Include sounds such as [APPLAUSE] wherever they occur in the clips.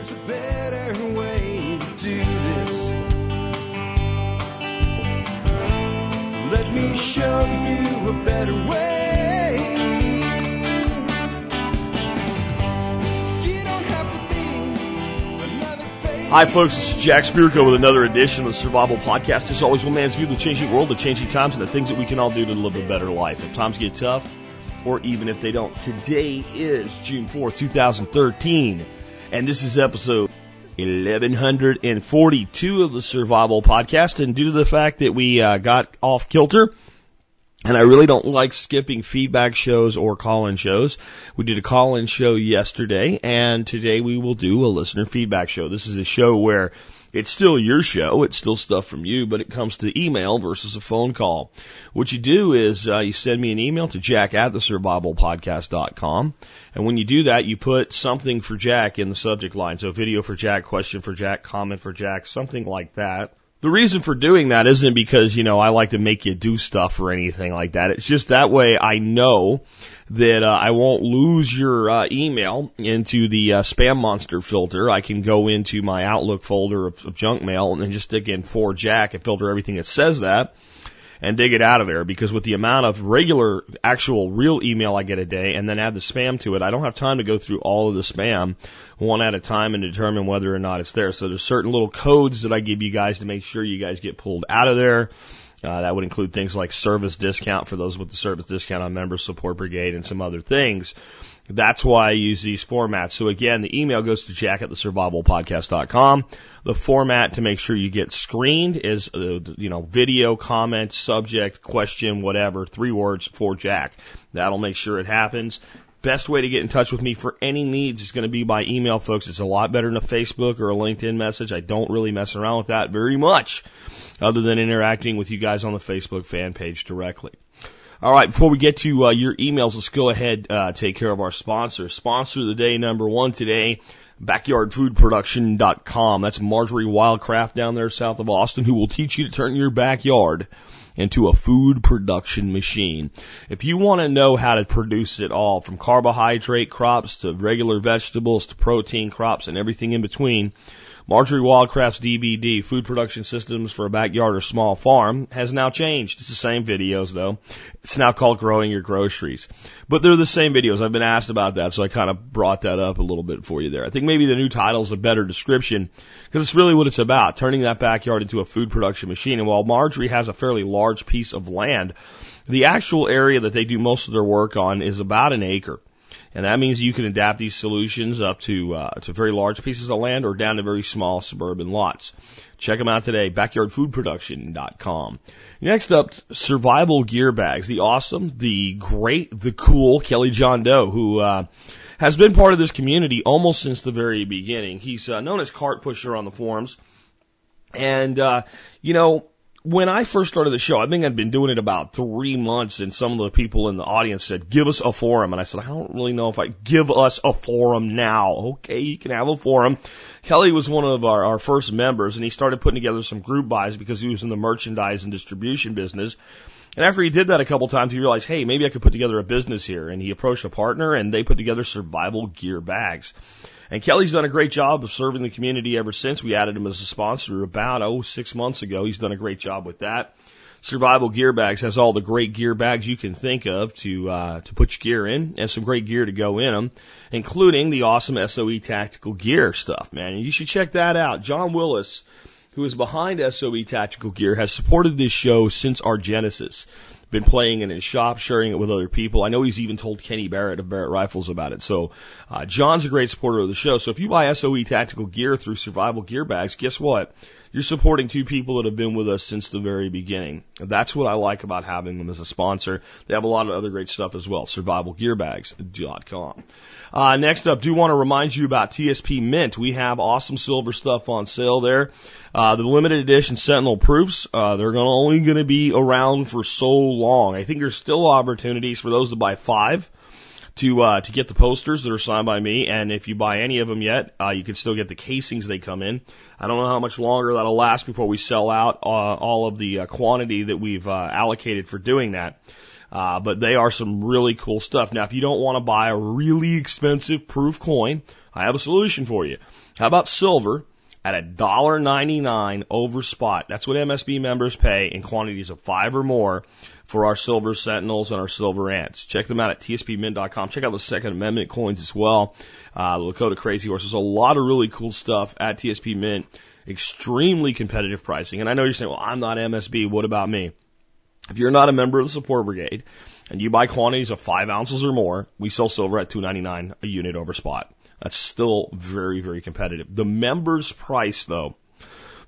There's a better way to do this. Let me show you a better way. Hi, folks. This is Jack Spirko with another edition of the Survival Podcast. As always, one man's view of the changing world, the changing times, and the things that we can all do to live a better life. If times get tough, or even if they don't. Today is June 4th, 2013, and this is episode 1142 of the Survival Podcast. And due to the fact that we uh, got off kilter, and I really don't like skipping feedback shows or call-in shows. We did a call-in show yesterday, and today we will do a listener feedback show. This is a show where it's still your show, it's still stuff from you, but it comes to email versus a phone call. What you do is uh, you send me an email to jack at the survivalpodcast.com, and when you do that, you put something for Jack in the subject line. So video for Jack, question for Jack, comment for Jack, something like that. The reason for doing that isn't because, you know, I like to make you do stuff or anything like that. It's just that way I know that uh, I won't lose your uh, email into the uh, spam monster filter. I can go into my Outlook folder of, of junk mail and then just stick in for Jack and filter everything that says that and dig it out of there because with the amount of regular, actual, real email I get a day and then add the spam to it, I don't have time to go through all of the spam one at a time and determine whether or not it's there. So there's certain little codes that I give you guys to make sure you guys get pulled out of there. Uh, that would include things like service discount for those with the service discount on Member Support Brigade and some other things. That's why I use these formats. So again, the email goes to jack at the. The format to make sure you get screened is, uh, you know, video, comment, subject, question, whatever, three words for Jack. That'll make sure it happens. Best way to get in touch with me for any needs is going to be by email, folks. It's a lot better than a Facebook or a LinkedIn message. I don't really mess around with that very much other than interacting with you guys on the Facebook fan page directly. All right, before we get to uh, your emails, let's go ahead uh, take care of our sponsor. Sponsor of the day number one today, backyardfoodproduction.com. That's Marjorie Wildcraft down there south of Austin who will teach you to turn your backyard into a food production machine. If you want to know how to produce it all from carbohydrate crops to regular vegetables to protein crops and everything in between, Marjorie Wildcraft's DVD, Food Production Systems for a Backyard or Small Farm, has now changed. It's the same videos though. It's now called Growing Your Groceries. But they're the same videos. I've been asked about that, so I kind of brought that up a little bit for you there. I think maybe the new title is a better description because it's really what it's about, turning that backyard into a food production machine. And while Marjorie has a fairly large piece of land, the actual area that they do most of their work on is about an acre. And that means you can adapt these solutions up to uh, to very large pieces of land or down to very small suburban lots. Check them out today, backyardfoodproduction.com. Next up, survival gear bags. The awesome, the great, the cool Kelly John Doe, who uh, has been part of this community almost since the very beginning. He's uh, known as Cart Pusher on the forums. And, uh, you know, when I first started the show, I think I'd been doing it about three months, and some of the people in the audience said, "Give us a forum," and I said, "I don't really know if I give us a forum now." Okay, you can have a forum. Kelly was one of our, our first members, and he started putting together some group buys because he was in the merchandise and distribution business. And after he did that a couple times, he realized, hey, maybe I could put together a business here. And he approached a partner, and they put together survival gear bags. And Kelly's done a great job of serving the community ever since. We added him as a sponsor about, oh, six months ago. He's done a great job with that. Survival Gear Bags has all the great gear bags you can think of to uh, to put your gear in, and some great gear to go in them, including the awesome SOE Tactical Gear stuff, man. And you should check that out. John Willis, who is behind SOE Tactical Gear, has supported this show since our genesis been playing in his shop, sharing it with other people. I know he's even told Kenny Barrett of Barrett Rifles about it. So, uh, John's a great supporter of the show. So if you buy SOE tactical gear through Survival Gear Bags, guess what? You're supporting two people that have been with us since the very beginning. That's what I like about having them as a sponsor. They have a lot of other great stuff as well. SurvivalGearbags.com. Uh, next up, do want to remind you about TSP Mint. We have awesome silver stuff on sale there. Uh, the limited edition Sentinel proofs, uh, they're gonna, only going to be around for so long. I think there's still opportunities for those to buy five to uh, to get the posters that are signed by me. And if you buy any of them yet, uh, you can still get the casings they come in. I don't know how much longer that'll last before we sell out uh, all of the uh, quantity that we've uh, allocated for doing that. Uh, but they are some really cool stuff. Now, if you don't want to buy a really expensive proof coin, I have a solution for you. How about silver at a dollar ninety nine over spot? That's what MSB members pay in quantities of five or more for our silver sentinels and our silver ants. Check them out at tspmint.com. Check out the Second Amendment coins as well. Uh, the Lakota Crazy Horse. There's a lot of really cool stuff at TSP Mint. Extremely competitive pricing. And I know you're saying, well, I'm not MSB. What about me? If you're not a member of the support brigade and you buy quantities of five ounces or more, we sell silver at 2.99 a unit over spot. That's still very, very competitive. The members price though,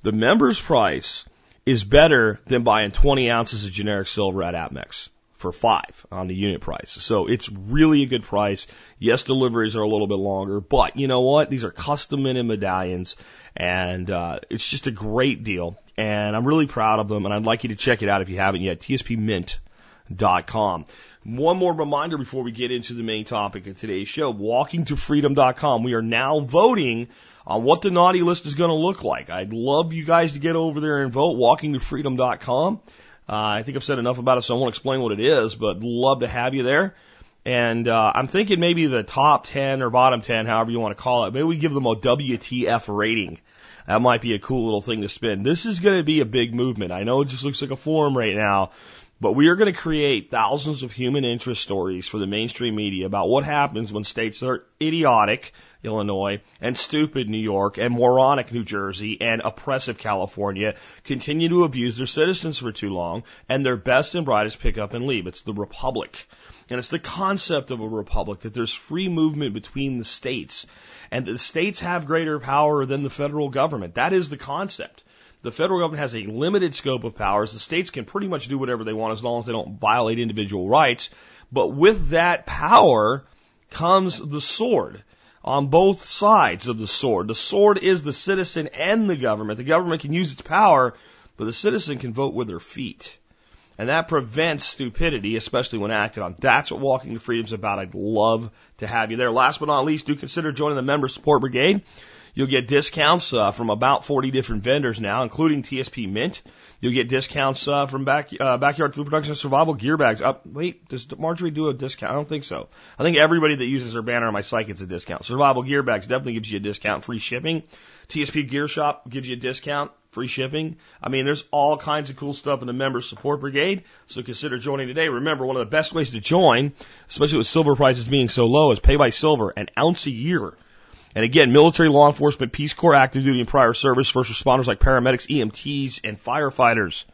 the members price is better than buying 20 ounces of generic silver at Apmex for five on the unit price. So it's really a good price. Yes, deliveries are a little bit longer, but you know what? These are custom minted medallions and, uh, it's just a great deal. And I'm really proud of them and I'd like you to check it out if you haven't yet. TSPMint.com. One more reminder before we get into the main topic of today's show. WalkingToFreedom.com. We are now voting on what the naughty list is going to look like. I'd love you guys to get over there and vote. WalkingToFreedom.com. Uh, I think I've said enough about it, so I won't explain what it is, but love to have you there. And uh, I'm thinking maybe the top 10 or bottom 10, however you want to call it, maybe we give them a WTF rating. That might be a cool little thing to spin. This is going to be a big movement. I know it just looks like a forum right now, but we are going to create thousands of human interest stories for the mainstream media about what happens when states are idiotic, Illinois, and stupid New York, and moronic New Jersey, and oppressive California continue to abuse their citizens for too long, and their best and brightest pick up and leave. It's the republic. And it's the concept of a republic that there's free movement between the states, and the states have greater power than the federal government. That is the concept. The federal government has a limited scope of powers. The states can pretty much do whatever they want as long as they don't violate individual rights. But with that power comes the sword on both sides of the sword. The sword is the citizen and the government. The government can use its power, but the citizen can vote with their feet. And that prevents stupidity, especially when acted on. That's what Walking to Freedom is about. I'd love to have you there. Last but not least, do consider joining the Member Support Brigade. You'll get discounts uh, from about 40 different vendors now, including TSP Mint. You'll get discounts uh, from back, uh, Backyard Food Production Survival Gear Bags. Uh, wait, does Marjorie do a discount? I don't think so. I think everybody that uses her banner on my site gets a discount. Survival Gear Bags definitely gives you a discount, free shipping. TSP Gear Shop gives you a discount, free shipping. I mean, there's all kinds of cool stuff in the member support brigade. So consider joining today. Remember, one of the best ways to join, especially with silver prices being so low, is pay by silver, an ounce a year. And again, military, law enforcement, Peace Corps, active duty and prior service, first responders like paramedics, EMTs, and firefighters.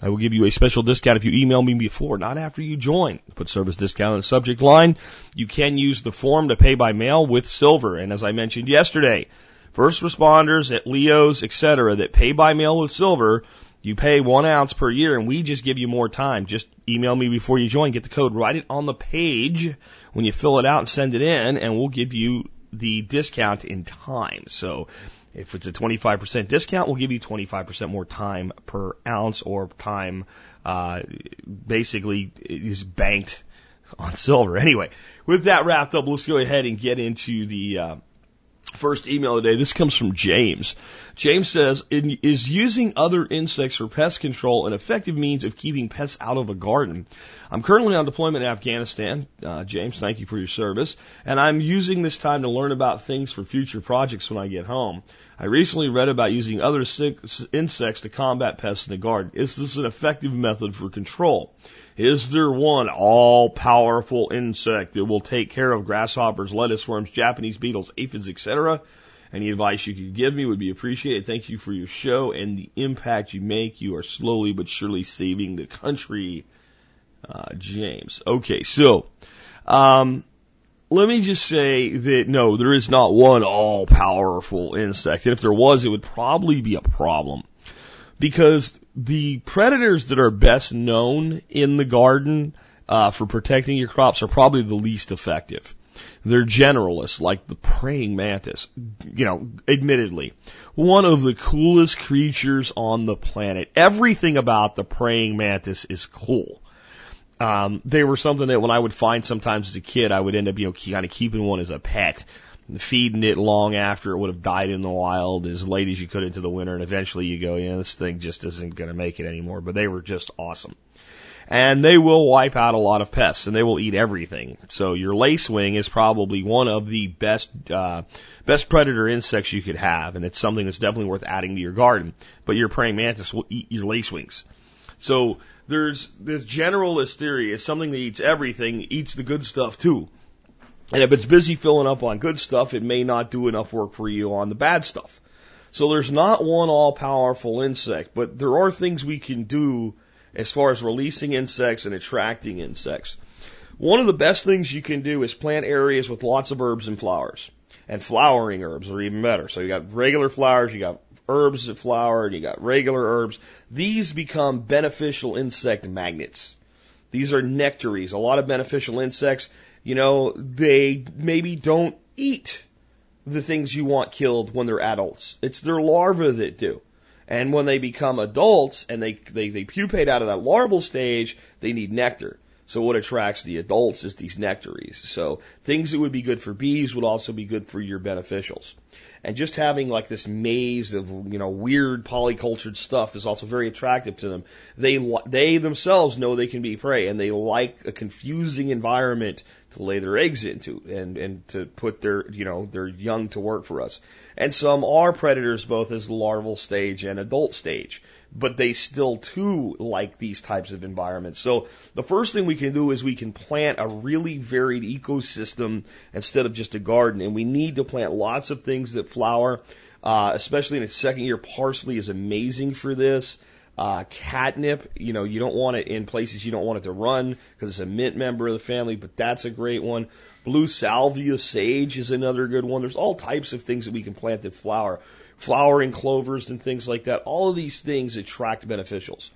I will give you a special discount if you email me before, not after you join. Put service discount in the subject line. You can use the form to pay by mail with silver. And as I mentioned yesterday, first responders at Leo's, etc., that pay by mail with silver, you pay one ounce per year and we just give you more time. Just email me before you join, get the code, write it on the page when you fill it out and send it in, and we'll give you the discount in time. So if it's a 25% discount, we'll give you 25% more time per ounce or time, uh, basically is banked on silver. [LAUGHS] Anyway, with that wrapped up, let's go ahead and get into the, uh, First email today. This comes from James. James says, is using other insects for pest control an effective means of keeping pests out of a garden? I'm currently on deployment in Afghanistan. Uh, James, thank you for your service. And I'm using this time to learn about things for future projects when I get home. I recently read about using other insects to combat pests in the garden. Is this an effective method for control? Is there one all powerful insect that will take care of grasshoppers, lettuce worms, Japanese beetles, aphids, etc.? Any advice you could give me would be appreciated. Thank you for your show and the impact you make. You are slowly but surely saving the country. Uh, James. Okay, so, um, let me just say that no, there is not one all powerful insect. And if there was, it would probably be a problem because the predators that are best known in the garden uh, for protecting your crops are probably the least effective. They're generalists, like the praying mantis. You know, admittedly, one of the coolest creatures on the planet. Everything about the praying mantis is cool. Um, they were something that when I would find sometimes as a kid, I would end up, you know, kind of keeping one as a pet feeding it long after it would have died in the wild as late as you could into the winter, and eventually you go, yeah, this thing just isn't going to make it anymore. But they were just awesome. And they will wipe out a lot of pests and they will eat everything. So your lacewing is probably one of the best, uh, best predator insects you could have. And it's something that's definitely worth adding to your garden. But your praying mantis will eat your lacewings. So there's this generalist theory is something that eats everything, eats the good stuff too. And if it's busy filling up on good stuff, it may not do enough work for you on the bad stuff. So there's not one all powerful insect, but there are things we can do as far as releasing insects and attracting insects. One of the best things you can do is plant areas with lots of herbs and flowers. And flowering herbs are even better. So you got regular flowers, you got herbs that flower, and you got regular herbs. These become beneficial insect magnets. These are nectaries. A lot of beneficial insects, you know, they maybe don't eat the things you want killed when they're adults. It's their larvae that do. And when they become adults and they, they, they pupate out of that larval stage, they need nectar. So what attracts the adults is these nectaries. So things that would be good for bees would also be good for your beneficials. And just having like this maze of, you know, weird polycultured stuff is also very attractive to them. They, they themselves know they can be prey and they like a confusing environment to lay their eggs into and, and to put their, you know, their young to work for us. And some are predators both as larval stage and adult stage but they still too like these types of environments. So the first thing we can do is we can plant a really varied ecosystem instead of just a garden. And we need to plant lots of things that flower, uh, especially in its second year. Parsley is amazing for this. Uh, catnip, you know, you don't want it in places you don't want it to run because it's a mint member of the family, but that's a great one. Blue salvia sage is another good one. There's all types of things that we can plant that flower flowering clovers and things like that. All of these things attract beneficials.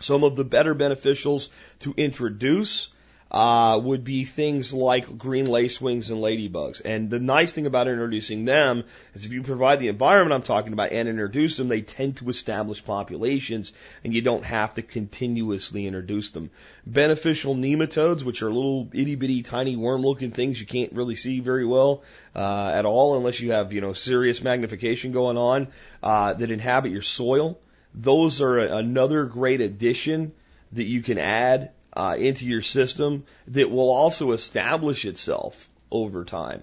Some of the better beneficials to introduce uh, would be things like green lacewings and ladybugs. And the nice thing about introducing them is if you provide the environment I'm talking about and introduce them, they tend to establish populations and you don't have to continuously introduce them. Beneficial nematodes, which are little itty bitty tiny worm looking things you can't really see very well uh, at all unless you have, you know, serious magnification going on, uh, that inhabit your soil. Those are another great addition that you can add uh, into your system that will also establish itself over time.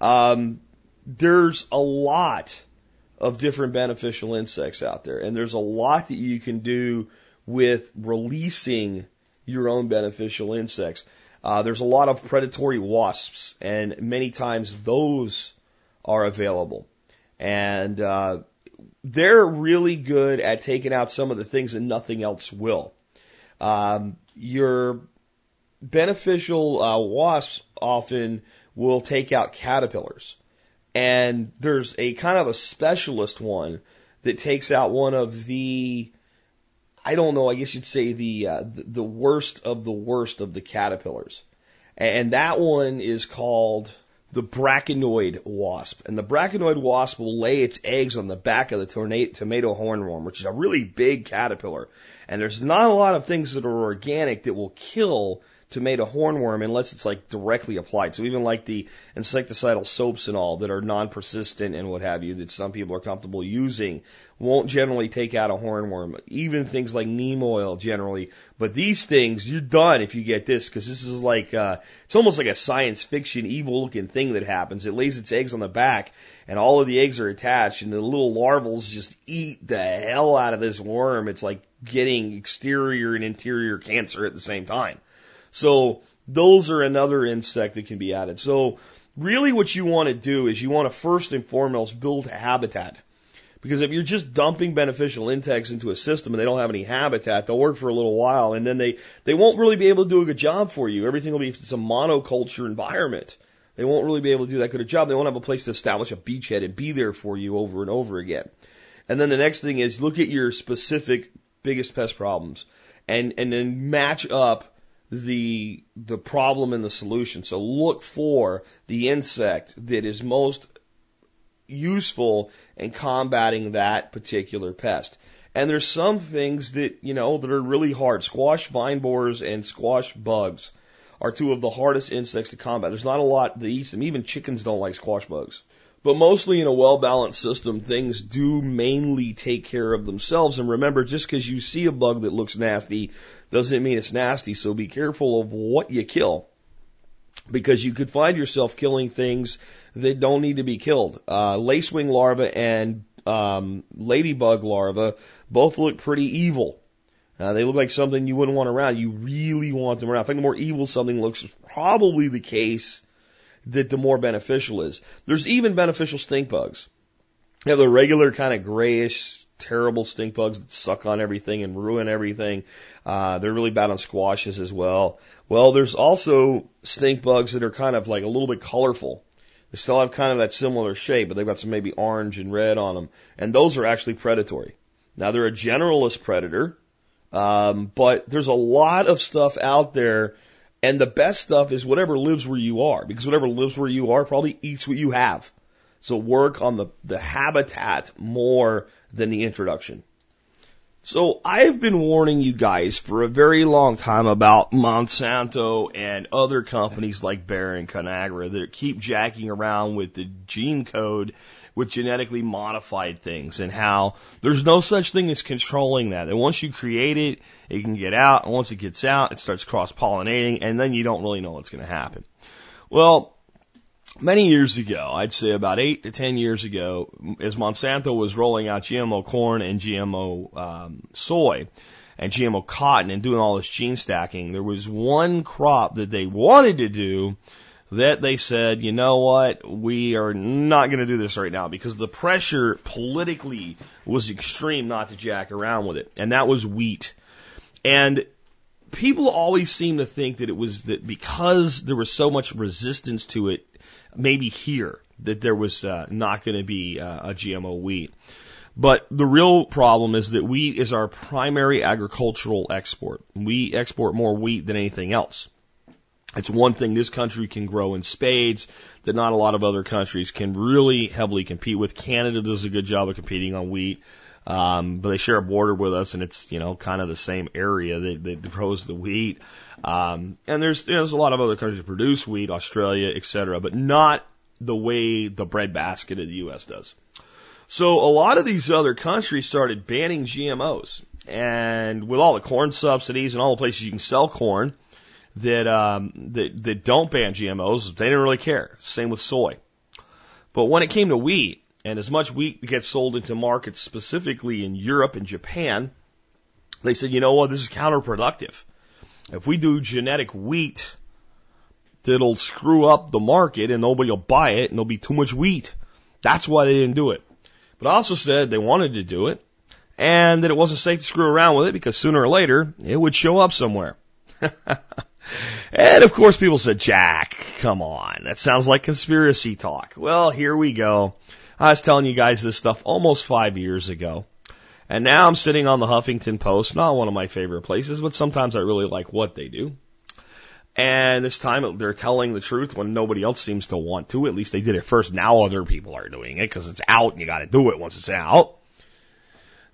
Um, there's a lot of different beneficial insects out there, and there's a lot that you can do with releasing your own beneficial insects. Uh, there's a lot of predatory wasps, and many times those are available. And uh, they're really good at taking out some of the things that nothing else will. Um, your beneficial uh, wasps often will take out caterpillars. And there's a kind of a specialist one that takes out one of the, I don't know, I guess you'd say the, uh, the, worst of the worst of the caterpillars. And that one is called the braconid wasp. And the braconid wasp will lay its eggs on the back of the tomato hornworm, which is a really big caterpillar. And there's not a lot of things that are organic that will kill tomato hornworm unless it's like directly applied. So even like the insecticidal soaps and all that are non-persistent and what have you that some people are comfortable using won't generally take out a hornworm. Even things like neem oil generally. But these things, you're done if you get this because this is like, uh, it's almost like a science fiction evil looking thing that happens. It lays its eggs on the back and all of the eggs are attached and the little larvals just eat the hell out of this worm. It's like getting exterior and interior cancer at the same time. So those are another insect that can be added. So really what you want to do is you want to first and foremost build a habitat. Because if you're just dumping beneficial insects into a system and they don't have any habitat, they'll work for a little while and then they, they won't really be able to do a good job for you. Everything will be, it's a monoculture environment. They won't really be able to do that good a job. They won't have a place to establish a beachhead and be there for you over and over again. And then the next thing is look at your specific biggest pest problems and, and then match up the, the problem and the solution. So look for the insect that is most useful in combating that particular pest. And there's some things that, you know, that are really hard. Squash vine borers and squash bugs are two of the hardest insects to combat. There's not a lot that eats them. Even chickens don't like squash bugs. But mostly in a well balanced system, things do mainly take care of themselves. And remember, just because you see a bug that looks nasty doesn't mean it's nasty. So be careful of what you kill. Because you could find yourself killing things that don't need to be killed. Uh, lacewing larvae and um, ladybug larvae both look pretty evil. Uh, they look like something you wouldn't want around. You really want them around. In fact, the more evil something looks, is probably the case that the more beneficial is. There's even beneficial stink bugs. You have the regular kind of grayish, terrible stink bugs that suck on everything and ruin everything. Uh, they're really bad on squashes as well. Well, there's also stink bugs that are kind of like a little bit colorful. They still have kind of that similar shape, but they've got some maybe orange and red on them. And those are actually predatory. Now they're a generalist predator, um, but there's a lot of stuff out there and the best stuff is whatever lives where you are, because whatever lives where you are probably eats what you have. So work on the, the habitat more than the introduction. So I've been warning you guys for a very long time about Monsanto and other companies like Bayer and Conagra that keep jacking around with the gene code with genetically modified things and how there's no such thing as controlling that. And once you create it, it can get out. And once it gets out, it starts cross pollinating and then you don't really know what's going to happen. Well, many years ago, I'd say about eight to ten years ago, as Monsanto was rolling out GMO corn and GMO um, soy and GMO cotton and doing all this gene stacking, there was one crop that they wanted to do that they said, you know what, we are not going to do this right now because the pressure politically was extreme not to jack around with it. And that was wheat. And people always seem to think that it was that because there was so much resistance to it, maybe here, that there was uh, not going to be uh, a GMO wheat. But the real problem is that wheat is our primary agricultural export. We export more wheat than anything else. It's one thing this country can grow in spades that not a lot of other countries can really heavily compete with. Canada does a good job of competing on wheat. Um, but they share a border with us and it's, you know, kind of the same area that, that grows the wheat. Um, and there's, you know, there's a lot of other countries that produce wheat, Australia, etc., but not the way the breadbasket of the U.S. does. So a lot of these other countries started banning GMOs. And with all the corn subsidies and all the places you can sell corn, that um, that that don't ban GMOs, they didn't really care. Same with soy. But when it came to wheat, and as much wheat gets sold into markets specifically in Europe and Japan, they said, you know what, this is counterproductive. If we do genetic wheat, that'll screw up the market and nobody will buy it and there'll be too much wheat. That's why they didn't do it. But also said they wanted to do it and that it wasn't safe to screw around with it because sooner or later it would show up somewhere. [LAUGHS] And of course people said, Jack, come on. That sounds like conspiracy talk. Well, here we go. I was telling you guys this stuff almost five years ago. And now I'm sitting on the Huffington Post, not one of my favorite places, but sometimes I really like what they do. And this time they're telling the truth when nobody else seems to want to. At least they did it first. Now other people are doing it because it's out and you got to do it once it's out.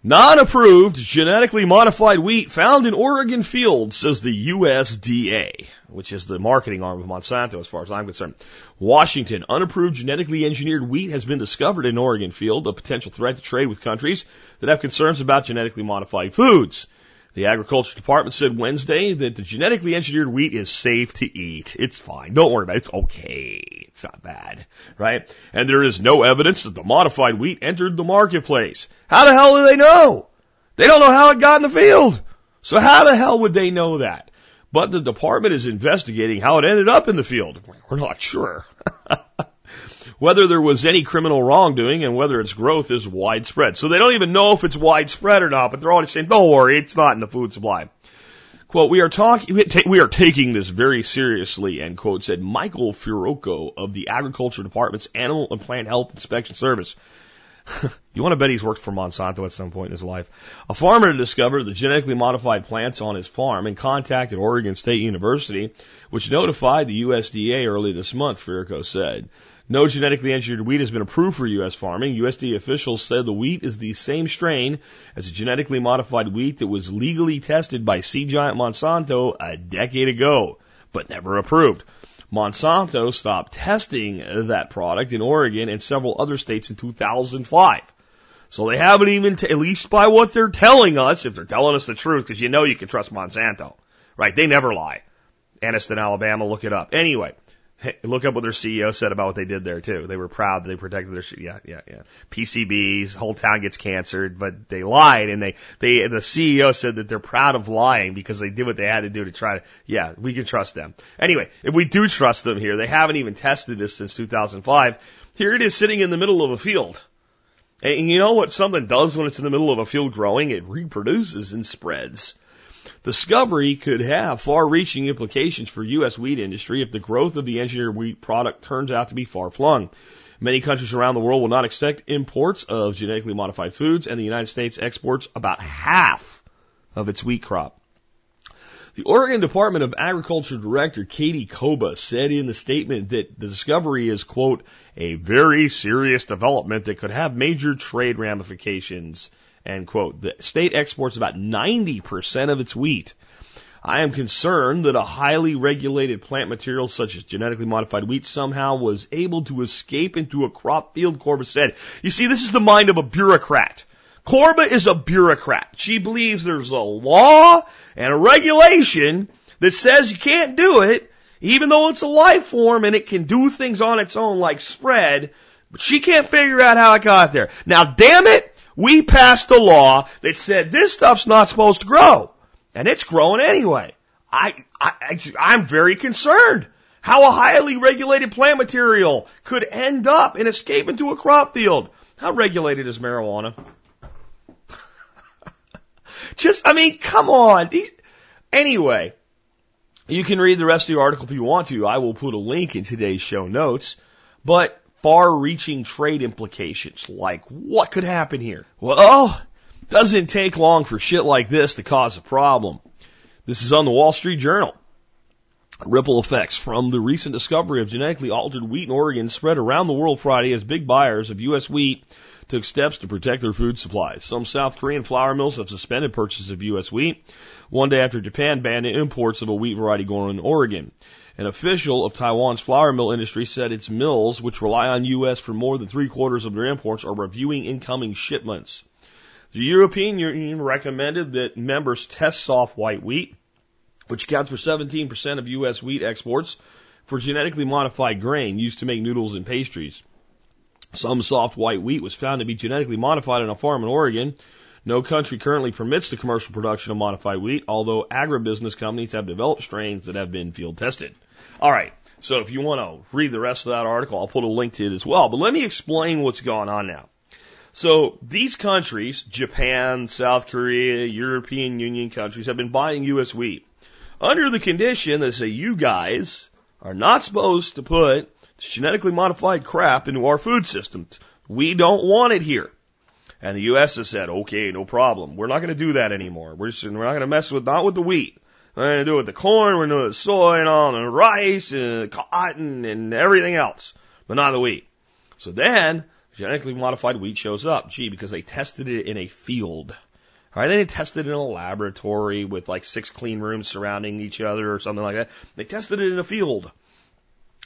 Non-approved genetically modified wheat found in Oregon fields, says the USDA, which is the marketing arm of Monsanto as far as I'm concerned. Washington, unapproved genetically engineered wheat has been discovered in Oregon field, a potential threat to trade with countries that have concerns about genetically modified foods. The Agriculture Department said Wednesday that the genetically engineered wheat is safe to eat. It's fine. Don't worry about it. It's okay. It's not bad, right? And there is no evidence that the modified wheat entered the marketplace. How the hell do they know? They don't know how it got in the field. So how the hell would they know that? But the department is investigating how it ended up in the field. We're not sure. [LAUGHS] whether there was any criminal wrongdoing and whether its growth is widespread. So they don't even know if it's widespread or not, but they're always saying, don't worry, it's not in the food supply. Quote, we are talking, we are taking this very seriously, end quote, said Michael Fiorocco of the Agriculture Department's Animal and Plant Health Inspection Service. [LAUGHS] you want to bet he's worked for Monsanto at some point in his life. A farmer discovered the genetically modified plants on his farm and contacted Oregon State University, which notified the USDA early this month, Fiorocco said. No genetically engineered wheat has been approved for U.S. farming. USDA officials said the wheat is the same strain as a genetically modified wheat that was legally tested by seed giant Monsanto a decade ago, but never approved. Monsanto stopped testing that product in Oregon and several other states in 2005. So they haven't even, t- at least by what they're telling us, if they're telling us the truth, because you know you can trust Monsanto, right? They never lie. Anniston, Alabama, look it up. Anyway, hey, look up what their CEO said about what they did there too. They were proud that they protected their, yeah, yeah, yeah. PCBs, whole town gets cancered, but they lied and they, they, and the CEO said that they're proud of lying because they did what they had to do to try to, yeah, we can trust them. Anyway, if we do trust them here, they haven't even tested this since 2005. Here it is sitting in the middle of a field. And you know what something does when it's in the middle of a field growing? It reproduces and spreads. Discovery could have far-reaching implications for U.S. wheat industry if the growth of the engineered wheat product turns out to be far-flung. Many countries around the world will not expect imports of genetically modified foods, and the United States exports about half of its wheat crop. The Oregon Department of Agriculture Director Katy Coba said in the statement that the discovery is, quote, a very serious development that could have major trade ramifications, end quote. The state exports about 90% of its wheat. I am concerned that a highly regulated plant material such as genetically modified wheat somehow was able to escape into a crop field, Korba said. You see, this is the mind of a bureaucrat. Korba is a bureaucrat. She believes there's a law and a regulation that says you can't do it, even though it's a life form and it can do things on its own like spread, but she can't figure out how it got there. Now damn it, we passed a law that said this stuff's not supposed to grow. And it's growing anyway. I, I, I'm very concerned how a highly regulated plant material could end up and escape into a crop field. How regulated is marijuana? [LAUGHS] Just, I mean, come on. Anyway, you can read the rest of the article if you want to. I will put a link in today's show notes. But far reaching trade implications, like what could happen here? Well, doesn't take long for shit like this to cause a problem. This is on the Wall Street Journal. Ripple effects from the recent discovery of genetically altered wheat in Oregon spread around the world Friday as big buyers of U.S. wheat took steps to protect their food supplies. Some South Korean flour mills have suspended purchases of U.S. wheat one day after Japan banned imports of a wheat variety grown in Oregon. An official of Taiwan's flour mill industry said its mills, which rely on U.S. for more than three quarters of their imports, are reviewing incoming shipments. The European Union recommended that members test soft white wheat, which accounts for 17% of U.S. wheat exports, for genetically modified grain used to make noodles and pastries. Some soft white wheat was found to be genetically modified on a farm in Oregon. No country currently permits the commercial production of modified wheat, although agribusiness companies have developed strains that have been field tested. All right. So if you want to read the rest of that article, I'll put a link to it as well. But let me explain what's going on now. So these countries, Japan, South Korea, European Union countries, have been buying U.S. wheat under the condition that say you guys are not supposed to put genetically modified crap into our food system. We don't want it here. And the U.S. has said, okay, no problem. We're not going to do that anymore. We're just, we're not going to mess with, not with the wheat. We're going to do it with the corn, we're going to do it with soy and all, and rice and cotton and everything else, but not the wheat. So then, genetically modified wheat shows up. Gee, because they tested it in a field. All right, they didn't test it in a laboratory with like six clean rooms surrounding each other or something like that. They tested it in a field.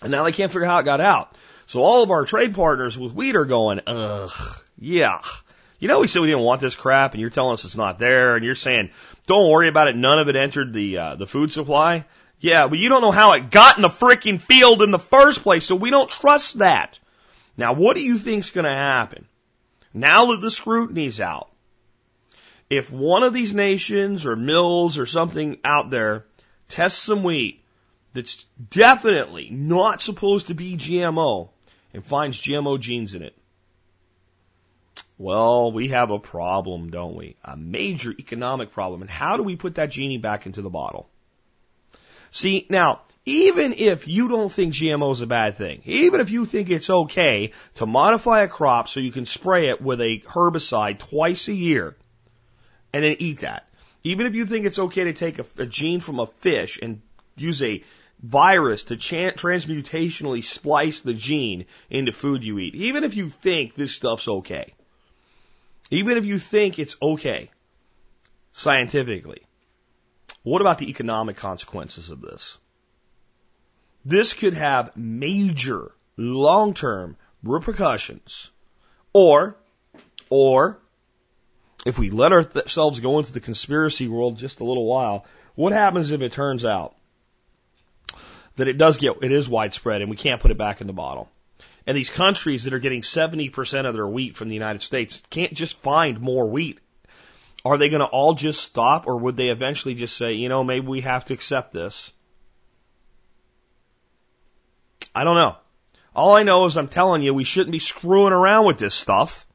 And now they can't figure out how it got out. So all of our trade partners with wheat are going, ugh, yeah. You know, we said we didn't want this crap, and you're telling us it's not there, and you're saying, don't worry about it, none of it entered the uh, the food supply. Yeah, but you don't know how it got in the freaking field in the first place, so we don't trust that. Now, what do you think's going to happen? Now that the scrutiny's out, if one of these nations or mills or something out there tests some wheat that's definitely not supposed to be GMO and finds GMO genes in it, well, we have a problem, don't we? A major economic problem. And how do we put that genie back into the bottle? See, now, even if you don't think GMO is a bad thing, even if you think it's okay to modify a crop so you can spray it with a herbicide twice a year and then eat that, even if you think it's okay to take a, a gene from a fish and use a virus to transmutationally splice the gene into food you eat, even if you think this stuff's okay, even if you think it's okay scientifically, what about the economic consequences of this? This could have major long-term repercussions. Or, or, if we let ourselves go into the conspiracy world just a little while, what happens if it turns out that it does get, it is widespread and we can't put it back in the bottle? And these countries that are getting 70% of their wheat from the United States can't just find more wheat. Are they going to all just stop or would they eventually just say, you know, maybe we have to accept this? I don't know. All I know is I'm telling you, we shouldn't be screwing around with this stuff.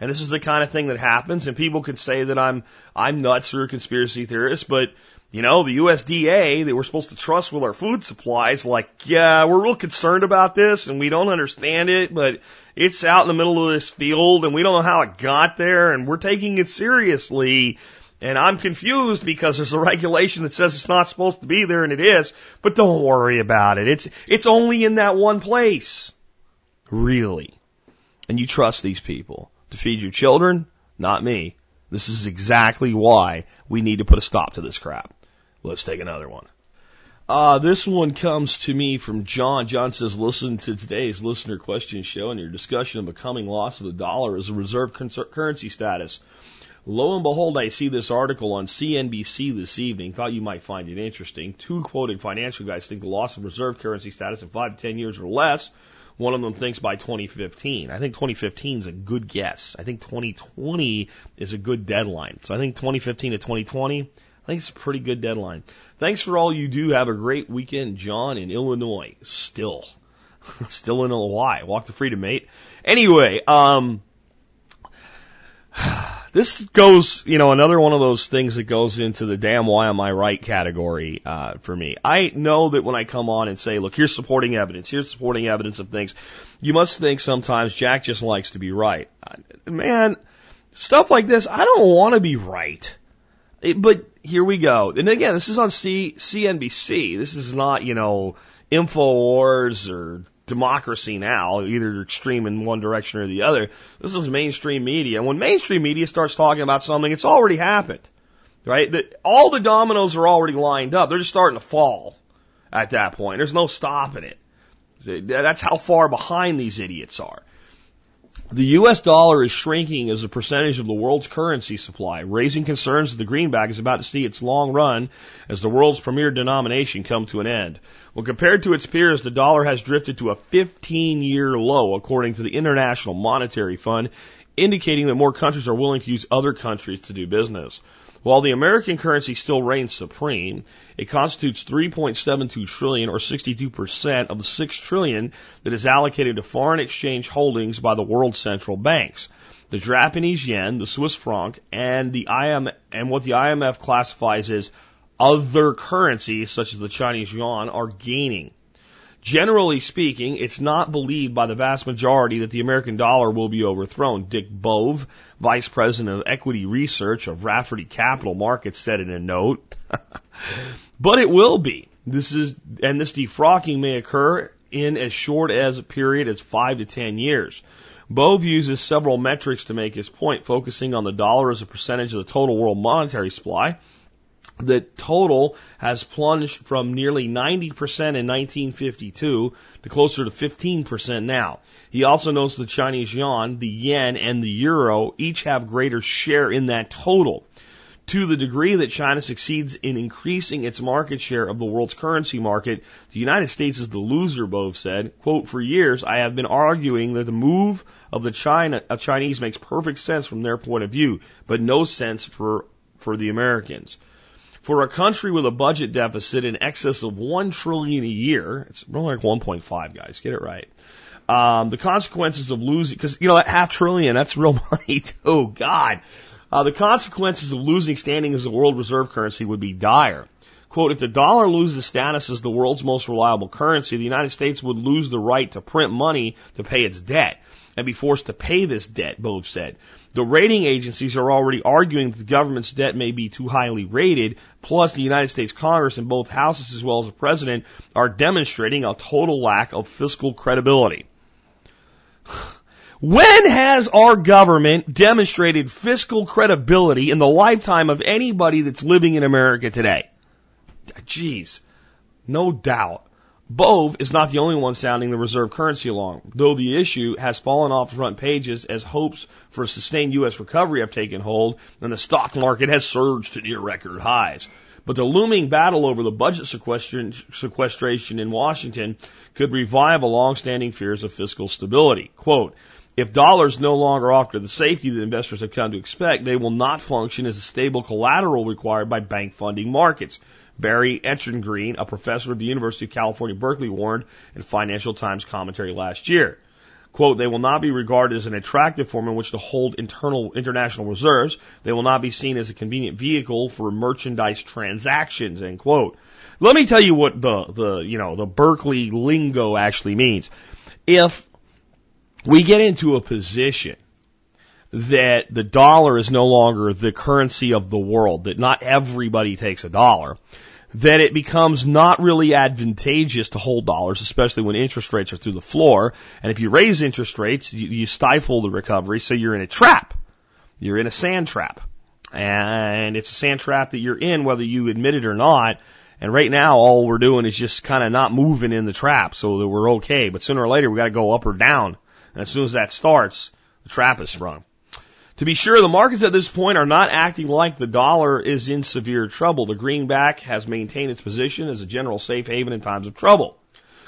And this is the kind of thing that happens. And people can say that I'm, I'm nuts or a conspiracy theorist, but you know, the USDA that we're supposed to trust with our food supplies, like, yeah, we're real concerned about this and we don't understand it, but it's out in the middle of this field and we don't know how it got there and we're taking it seriously. And I'm confused because there's a regulation that says it's not supposed to be there and it is, but don't worry about it. It's, it's only in that one place. Really. And you trust these people to feed your children? Not me. This is exactly why we need to put a stop to this crap. Let's take another one. Uh, this one comes to me from John. John says, listen to today's listener question show and your discussion of the coming loss of the dollar as a reserve currency status. Lo and behold, I see this article on CNBC this evening. Thought you might find it interesting. Two quoted financial guys think the loss of reserve currency status in five to ten years or less. One of them thinks by 2015. I think 2015 is a good guess. I think 2020 is a good deadline. So I think 2015 to 2020 I think it's a pretty good deadline. Thanks for all you do. Have a great weekend, John, in Illinois. Still. [LAUGHS] Still in Illinois. Walk the freedom, mate. Anyway, um, [SIGHS] this goes, you know, another one of those things that goes into the damn why am I right category, uh, for me. I know that when I come on and say, look, here's supporting evidence, here's supporting evidence of things, you must think sometimes Jack just likes to be right. Man, stuff like this, I don't want to be right. It, but here we go. And again, this is on C, CNBC. This is not, you know, InfoWars or Democracy Now, either extreme in one direction or the other. This is mainstream media. And when mainstream media starts talking about something, it's already happened, right? That all the dominoes are already lined up. They're just starting to fall at that point. There's no stopping it. That's how far behind these idiots are. The US dollar is shrinking as a percentage of the world's currency supply, raising concerns that the greenback is about to see its long run as the world's premier denomination come to an end. When compared to its peers, the dollar has drifted to a 15 year low, according to the International Monetary Fund, indicating that more countries are willing to use other countries to do business. While the American currency still reigns supreme, it constitutes 3.72 trillion or 62% of the 6 trillion that is allocated to foreign exchange holdings by the world's central banks. The Japanese yen, the Swiss franc, and the IM and what the IMF classifies as other currencies such as the Chinese yuan are gaining. Generally speaking, it's not believed by the vast majority that the American dollar will be overthrown. Dick Bove, Vice President of Equity Research of Rafferty Capital Markets, said in a note. [LAUGHS] but it will be. This is, and this defrocking may occur in as short as a period as five to ten years. Bove uses several metrics to make his point, focusing on the dollar as a percentage of the total world monetary supply the total has plunged from nearly 90% in 1952 to closer to 15% now. He also notes the Chinese yuan, the yen, and the euro each have greater share in that total. To the degree that China succeeds in increasing its market share of the world's currency market, the United States is the loser, Bove said. Quote, for years I have been arguing that the move of the China, of Chinese makes perfect sense from their point of view, but no sense for, for the Americans. For a country with a budget deficit in excess of one trillion a year, it's more like 1.5, guys. Get it right. Um, the consequences of losing, because you know that half trillion, that's real [LAUGHS] money too. God, uh, the consequences of losing standing as a world reserve currency would be dire. Quote, if the dollar loses status as the world's most reliable currency, the United States would lose the right to print money to pay its debt and be forced to pay this debt, Bove said. The rating agencies are already arguing that the government's debt may be too highly rated. Plus, the United States Congress and both houses, as well as the president, are demonstrating a total lack of fiscal credibility. When has our government demonstrated fiscal credibility in the lifetime of anybody that's living in America today? Jeez, no doubt. Bove is not the only one sounding the reserve currency alarm, though the issue has fallen off front pages as hopes for a sustained U.S. recovery have taken hold and the stock market has surged to near record highs. But the looming battle over the budget sequestration in Washington could revive a long-standing fears of fiscal stability. Quote, if dollars no longer offer the safety that investors have come to expect, they will not function as a stable collateral required by bank funding markets. Barry Eichengreen, a professor at the University of California, Berkeley, warned in Financial Times commentary last year. Quote, they will not be regarded as an attractive form in which to hold internal international reserves. They will not be seen as a convenient vehicle for merchandise transactions, end quote. Let me tell you what the, the, you know, the Berkeley lingo actually means. If we get into a position that the dollar is no longer the currency of the world, that not everybody takes a dollar, that it becomes not really advantageous to hold dollars, especially when interest rates are through the floor. And if you raise interest rates, you, you stifle the recovery, so you're in a trap. You're in a sand trap. And it's a sand trap that you're in whether you admit it or not. And right now, all we're doing is just kind of not moving in the trap so that we're okay. But sooner or later, we got to go up or down. And as soon as that starts, the trap is sprung. To be sure, the markets at this point are not acting like the dollar is in severe trouble. The greenback has maintained its position as a general safe haven in times of trouble.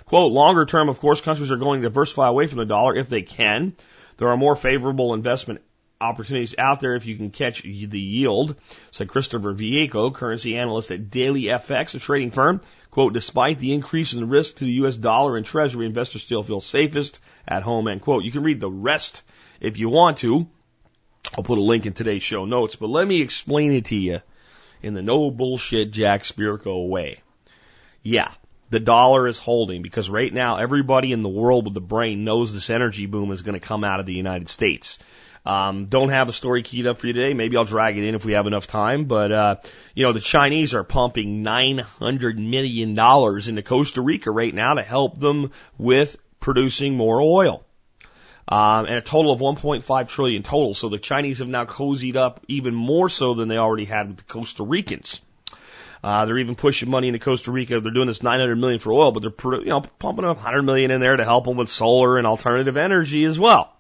Quote, longer term, of course, countries are going to diversify away from the dollar if they can. There are more favorable investment opportunities out there if you can catch the yield, said Christopher Vecchio, currency analyst at Daily FX, a trading firm. Quote, despite the increase in risk to the U.S. dollar and treasury, investors still feel safest at home, end quote. You can read the rest if you want to I'll put a link in today's show notes, but let me explain it to you in the no bullshit Jack Spirko way. Yeah, the dollar is holding because right now everybody in the world with the brain knows this energy boom is going to come out of the United States. Um, don't have a story keyed up for you today. Maybe I'll drag it in if we have enough time. But uh, you know, the Chinese are pumping nine hundred million dollars into Costa Rica right now to help them with producing more oil um, and a total of 1.5 trillion total. So the Chinese have now cozied up even more so than they already had with the Costa Ricans. Uh, they're even pushing money into Costa Rica. They're doing this 900 million for oil, but they're you know pumping up 100 million in there to help them with solar and alternative energy as well.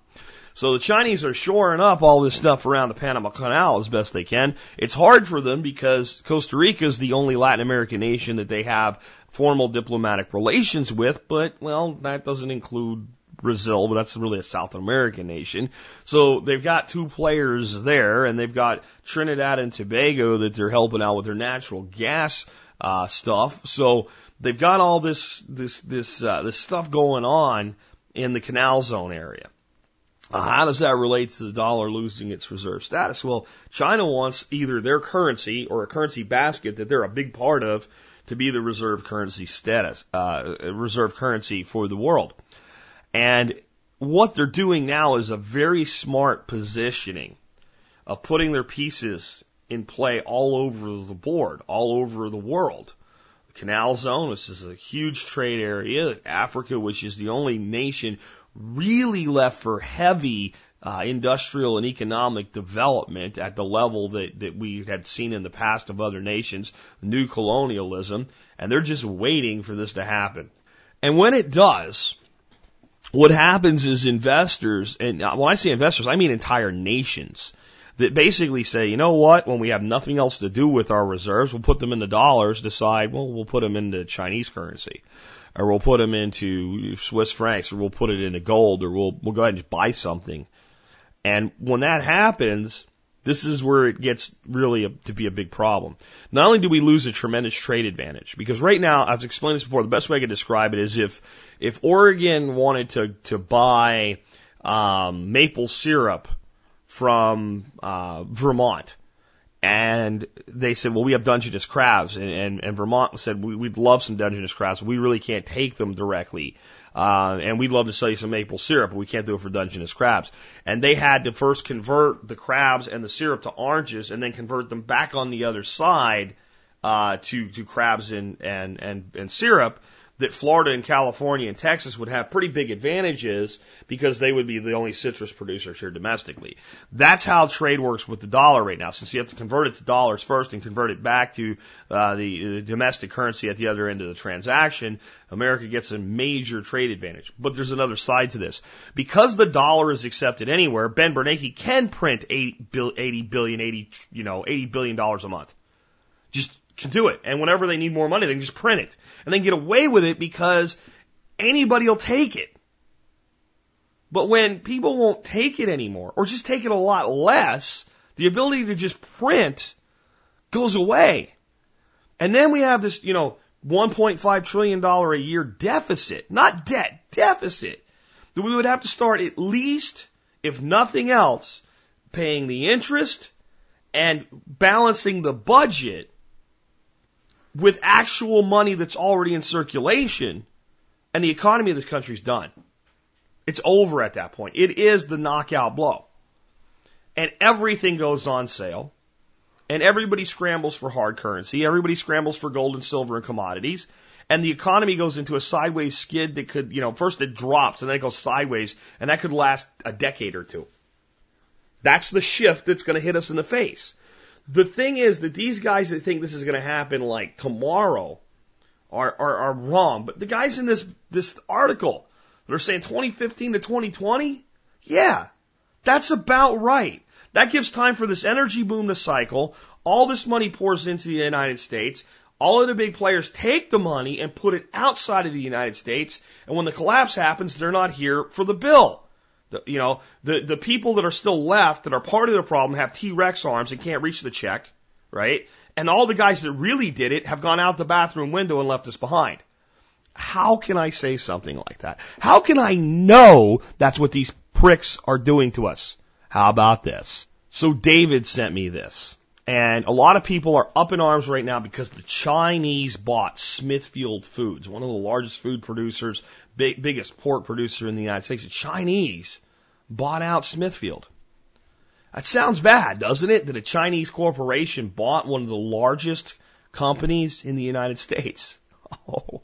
So the Chinese are shoring up all this stuff around the Panama Canal as best they can. It's hard for them because Costa Rica is the only Latin American nation that they have formal diplomatic relations with, but well, that doesn't include Brazil, but that's really a South American nation. So they've got two players there, and they've got Trinidad and Tobago that they're helping out with their natural gas uh, stuff. So they've got all this this this uh, this stuff going on in the Canal Zone area. Uh, how does that relate to the dollar losing its reserve status? Well, China wants either their currency or a currency basket that they're a big part of to be the reserve currency status, uh, reserve currency for the world. And what they're doing now is a very smart positioning of putting their pieces in play all over the board, all over the world. Canal Zone, which is a huge trade area, Africa, which is the only nation really left for heavy uh, industrial and economic development at the level that, that we had seen in the past of other nations, new colonialism, and they're just waiting for this to happen. And when it does, what happens is investors, and when I say investors, I mean entire nations, that basically say, you know what, when we have nothing else to do with our reserves, we'll put them into dollars, decide, well, we'll put them into Chinese currency, or we'll put them into Swiss francs, or we'll put it into gold, or we'll, we'll go ahead and just buy something. And when that happens, this is where it gets really a, to be a big problem. Not only do we lose a tremendous trade advantage, because right now, I've explained this before, the best way I can describe it is if, if Oregon wanted to, to buy, um, maple syrup from, uh, Vermont, and they said, well, we have Dungeness crabs, and, and, and Vermont said, we, we'd love some Dungeness crabs, we really can't take them directly. Uh, and we'd love to sell you some maple syrup, but we can't do it for Dungeness crabs. And they had to first convert the crabs and the syrup to oranges and then convert them back on the other side, uh, to, to crabs and, and, and, and syrup that Florida and California and Texas would have pretty big advantages because they would be the only citrus producers here domestically. That's how trade works with the dollar right now, since you have to convert it to dollars first and convert it back to uh, the, the domestic currency at the other end of the transaction. America gets a major trade advantage. But there's another side to this. Because the dollar is accepted anywhere, Ben Bernanke can print 80 billion, 80, you know, 80 billion dollars a month. Just can do it. And whenever they need more money, they can just print it. And they get away with it because anybody will take it. But when people won't take it anymore, or just take it a lot less, the ability to just print goes away. And then we have this, you know, $1.5 trillion a year deficit, not debt, deficit, that we would have to start at least, if nothing else, paying the interest and balancing the budget with actual money that's already in circulation, and the economy of this country is done. It's over at that point. It is the knockout blow. And everything goes on sale. And everybody scrambles for hard currency. Everybody scrambles for gold and silver and commodities. And the economy goes into a sideways skid that could, you know, first it drops and then it goes sideways and that could last a decade or two. That's the shift that's going to hit us in the face. The thing is that these guys that think this is going to happen like tomorrow are, are, are wrong. But the guys in this, this article that are saying 2015 to 2020, yeah, that's about right. That gives time for this energy boom to cycle. All this money pours into the United States. All of the big players take the money and put it outside of the United States. And when the collapse happens, they're not here for the bill. The, you know, the, the people that are still left that are part of the problem have T-Rex arms and can't reach the check, right? And all the guys that really did it have gone out the bathroom window and left us behind. How can I say something like that? How can I know that's what these pricks are doing to us? How about this? So David sent me this. And a lot of people are up in arms right now because the Chinese bought Smithfield Foods, one of the largest food producers, big, biggest pork producer in the United States. The Chinese bought out Smithfield. That sounds bad, doesn't it? That a Chinese corporation bought one of the largest companies in the United States. [LAUGHS] Oh,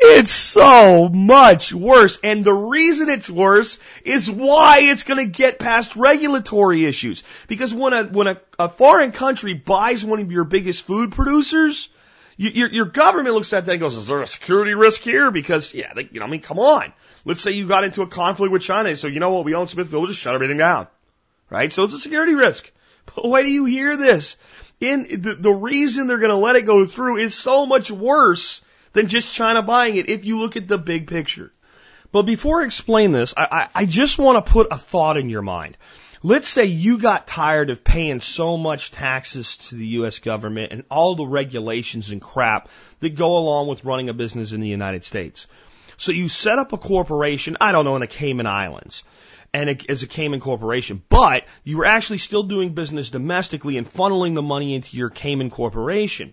it's so much worse. And the reason it's worse is why it's going to get past regulatory issues. Because when a, when a, a foreign country buys one of your biggest food producers, you, your, your government looks at that and goes, is there a security risk here? Because, yeah, they, you know, I mean, come on. Let's say you got into a conflict with China. So, you know what? We own Smithfield. We'll just shut everything down. Right? So it's a security risk. [LAUGHS] But why do you hear this? In the, the reason they're going to let it go through is so much worse than just China buying it if you look at the big picture. But before I explain this, I, I, I just want to put a thought in your mind. Let's say you got tired of paying so much taxes to the U.S. government and all the regulations and crap that go along with running a business in the United States. So you set up a corporation, I don't know, in the Cayman Islands, and it, as a Cayman corporation, but you were actually still doing business domestically and funneling the money into your Cayman corporation.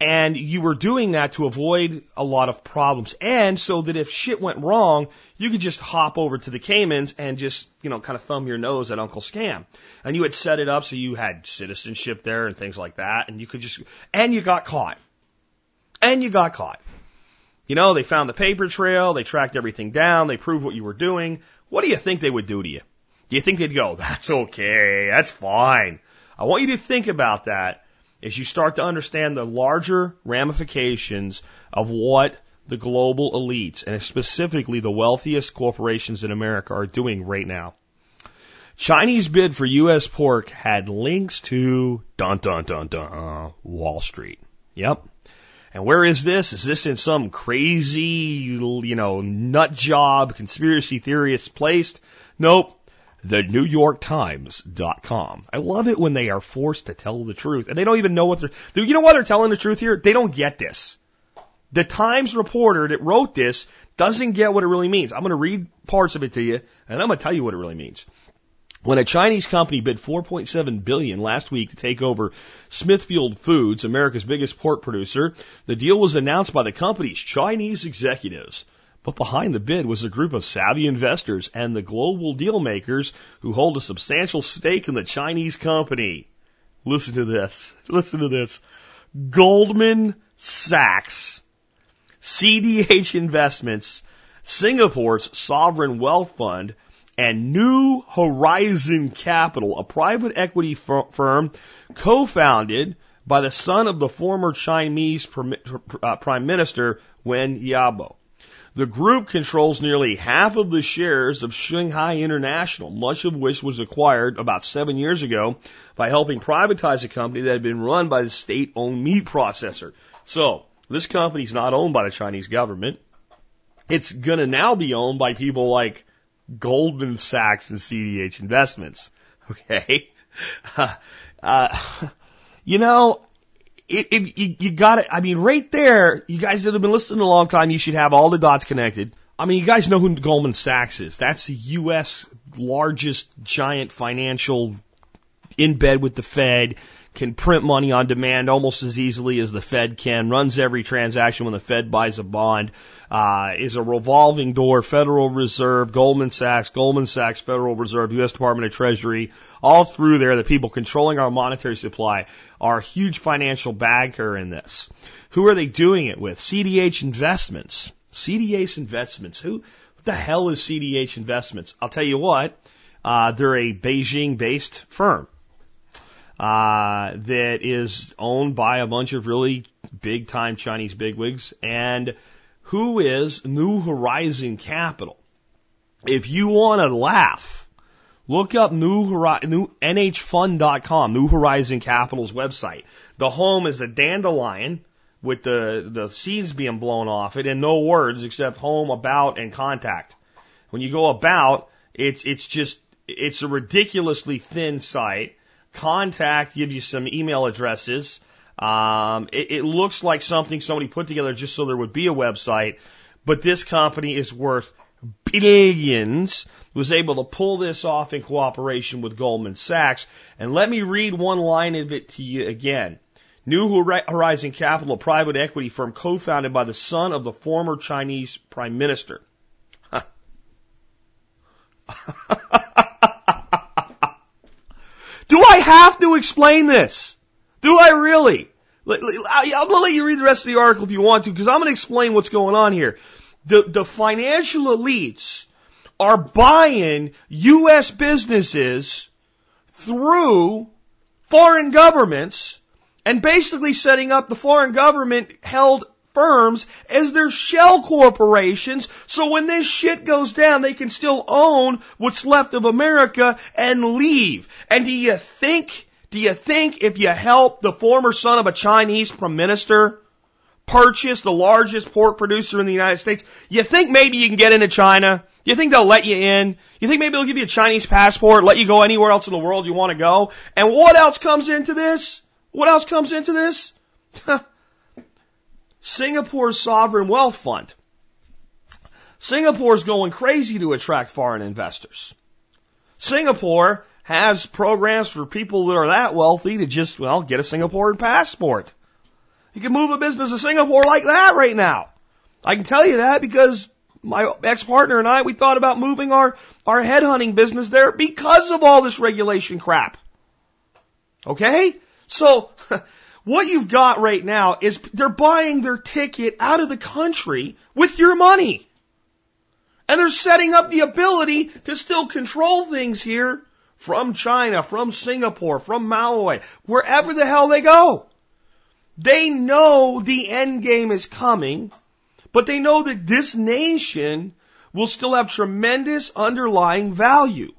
And you were doing that to avoid a lot of problems. And so that if shit went wrong, you could just hop over to the Caymans and just, you know, kind of thumb your nose at Uncle Scam. And you had set it up so you had citizenship there and things like that. And you could just, and you got caught. And you got caught. You know, they found the paper trail, they tracked everything down, they proved what you were doing. What do you think they would do to you? Do you think they'd go, that's okay, that's fine? I want you to think about that as you start to understand the larger ramifications of what the global elites and specifically the wealthiest corporations in America are doing right now. Chinese bid for U.S. pork had links to dun dun dun dun Wall Street. Yep. And where is this? Is this in some crazy, you know, nut job conspiracy theorist placed? Nope the New York Times.com. I love it when they are forced to tell the truth and they don't even know what they're, you know why they're telling the truth here? They don't get this. The Times reporter that wrote this doesn't get what it really means. I'm going to read parts of it to you and I'm going to tell you what it really means. When a Chinese company bid 4.7 billion last week to take over Smithfield Foods, America's biggest pork producer, the deal was announced by the company's Chinese executives. But behind the bid was a group of savvy investors and the global deal makers who hold a substantial stake in the Chinese company. Listen to this. [LAUGHS] Listen to this. Goldman Sachs, CDH Investments, Singapore's sovereign wealth fund, and New Horizon Capital, a private equity firm co-founded by the son of the former Chinese uh, Prime Minister Wen Jiabao. The group controls nearly half of the shares of Shuanghui International, much of which was acquired about seven years ago by helping privatize a company that had been run by the state-owned meat processor. So, this company is not owned by the Chinese government. It's gonna now be owned by people like Goldman Sachs and CDH Investments. [LAUGHS] Okay? [LAUGHS] Uh, [LAUGHS] you know, it, it, you, you got it. I mean, right there, you guys that have been listening a long time, you should have all the dots connected. I mean, you guys know who Goldman Sachs is. That's the U.S. largest giant financial in bed with the Fed can print money on demand almost as easily as the Fed can, runs every transaction when the Fed buys a bond, uh, is a revolving door, Federal Reserve, Goldman Sachs, Goldman Sachs, Federal Reserve, U.S. Department of Treasury, all through there, the people controlling our monetary supply are a huge financial backer in this. Who are they doing it with? CDH Investments. CDH Investments. Who, what the hell is CDH Investments? I'll tell you what, uh, they're a Beijing based firm uh, that is owned by a bunch of really big time Chinese bigwigs. And who is New Horizon Capital? If you want to laugh, look up New Horizon, new NHFund.com, New Horizon Capital's website. The home is a dandelion with the, the seeds being blown off it and no words except home, about, and contact. When you go about, it's, it's just, it's a ridiculously thin site contact, give you some email addresses. Um, it, it looks like something somebody put together just so there would be a website, but this company is worth billions, was able to pull this off in cooperation with Goldman Sachs. And let me read one line of it to you again. New Horizon Capital, a private equity firm co-founded by the son of the former Chinese prime minister. [LAUGHS] [LAUGHS] Do I have to explain this? Do I really? I'm to let you read the rest of the article if you want to, because I'm to explain what's going on here. The, the financial elites are buying U.S. businesses through foreign governments and basically setting up the foreign government held firms as their shell corporations. So when this shit goes down, they can still own what's left of America and leave. And do you think, do you think if you help the former son of a Chinese prime minister purchase the largest pork producer in the United States, you think maybe you can get into China? You think they'll let you in? You think maybe they'll give you a Chinese passport, let you go anywhere else in the world you want to go? And what else comes into this? What else comes into this? Singapore's sovereign wealth fund. Singapore's going crazy to attract foreign investors. Singapore has programs for people that are that wealthy to just, well, get a Singaporean passport. You can move a business to Singapore like that right now. I can tell you that because my ex-partner and I, we thought about moving our, our headhunting business there because of all this regulation crap. Okay? So, [LAUGHS] What you've got right now is they're buying their ticket out of the country with your money. And they're setting up the ability to still control things here from China, from Singapore, from Maui, wherever the hell they go. They know the end game is coming, but they know that this nation will still have tremendous underlying value.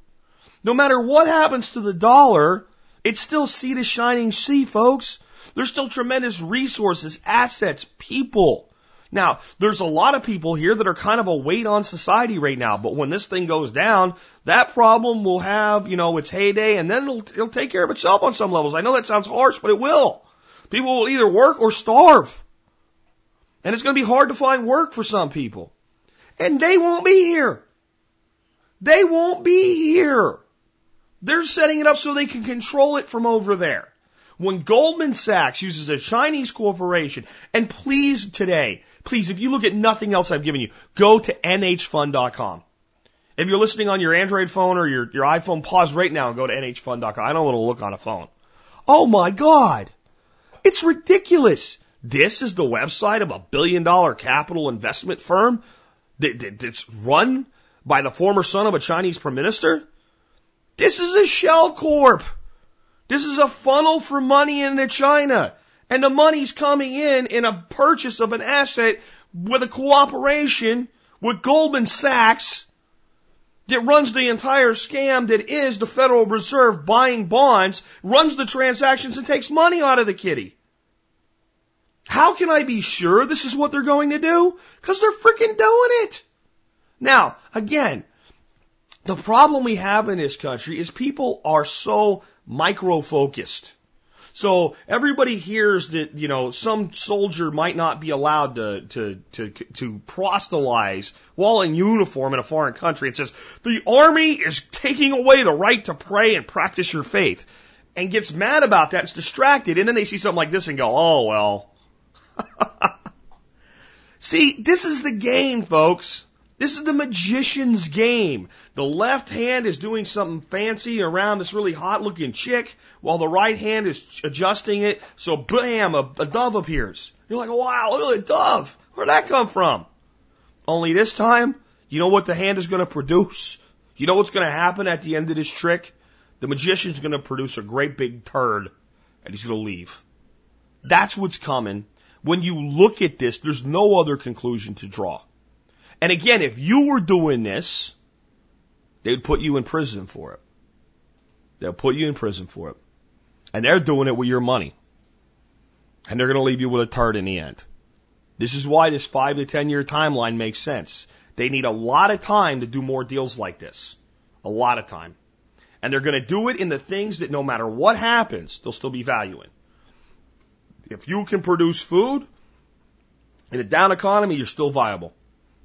No matter what happens to the dollar, it's still sea to shining sea, folks. There's still tremendous resources, assets, people. Now, there's a lot of people here that are kind of a weight on society right now, but when this thing goes down, that problem will have, you know, its heyday and then it'll, it'll take care of itself on some levels. I know that sounds harsh, but it will. People will either work or starve. And it's going to be hard to find work for some people. And they won't be here. They won't be here. They're setting it up so they can control it from over there. When Goldman Sachs uses a Chinese corporation, and please today, please, if you look at nothing else I've given you, go to nhfund.com. If you're listening on your Android phone or your, your iPhone, pause right now and go to nhfund.com. I don't want to look on a phone. Oh my God. It's ridiculous. This is the website of a billion dollar capital investment firm that, that, that's run by the former son of a Chinese prime minister? This is a shell corp. This is a funnel for money into China. And the money's coming in in a purchase of an asset with a cooperation with Goldman Sachs that runs the entire scam that is the Federal Reserve buying bonds, runs the transactions and takes money out of the kitty. How can I be sure this is what they're going to do? Because they're freaking doing it. Now, again, the problem we have in this country is people are so micro focused. So everybody hears that, you know, some soldier might not be allowed to, to, to, to proselytize while in uniform in a foreign country. It says, the army is taking away the right to pray and practice your faith. And gets mad about that, it's distracted, and then they see something like this and go, oh well. [LAUGHS] see, this is the game, folks. This is the magician's game. The left hand is doing something fancy around this really hot looking chick while the right hand is adjusting it. So bam, a, a dove appears. You're like, wow, look at the dove. Where'd that come from? Only this time, you know what the hand is going to produce? You know what's going to happen at the end of this trick? The magician's going to produce a great big turd and he's going to leave. That's what's coming. When you look at this, there's no other conclusion to draw. And again, if you were doing this, they would put you in prison for it. They'll put you in prison for it. And they're doing it with your money. And they're going to leave you with a turd in the end. This is why this five to ten year timeline makes sense. They need a lot of time to do more deals like this. A lot of time. And they're going to do it in the things that no matter what happens, they'll still be valuing. If you can produce food in a down economy, you're still viable.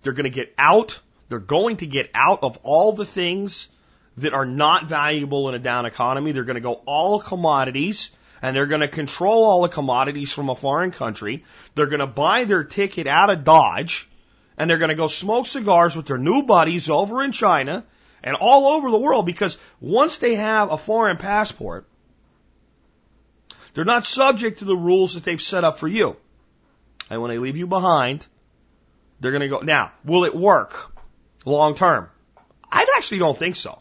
They're going to get out. They're going to get out of all the things that are not valuable in a down economy. They're going to go all commodities and they're going to control all the commodities from a foreign country. They're going to buy their ticket out of Dodge and they're going to go smoke cigars with their new buddies over in China and all over the world because once they have a foreign passport, they're not subject to the rules that they've set up for you. And when they leave you behind, they're going to go. Now, will it work long term? I actually don't think so.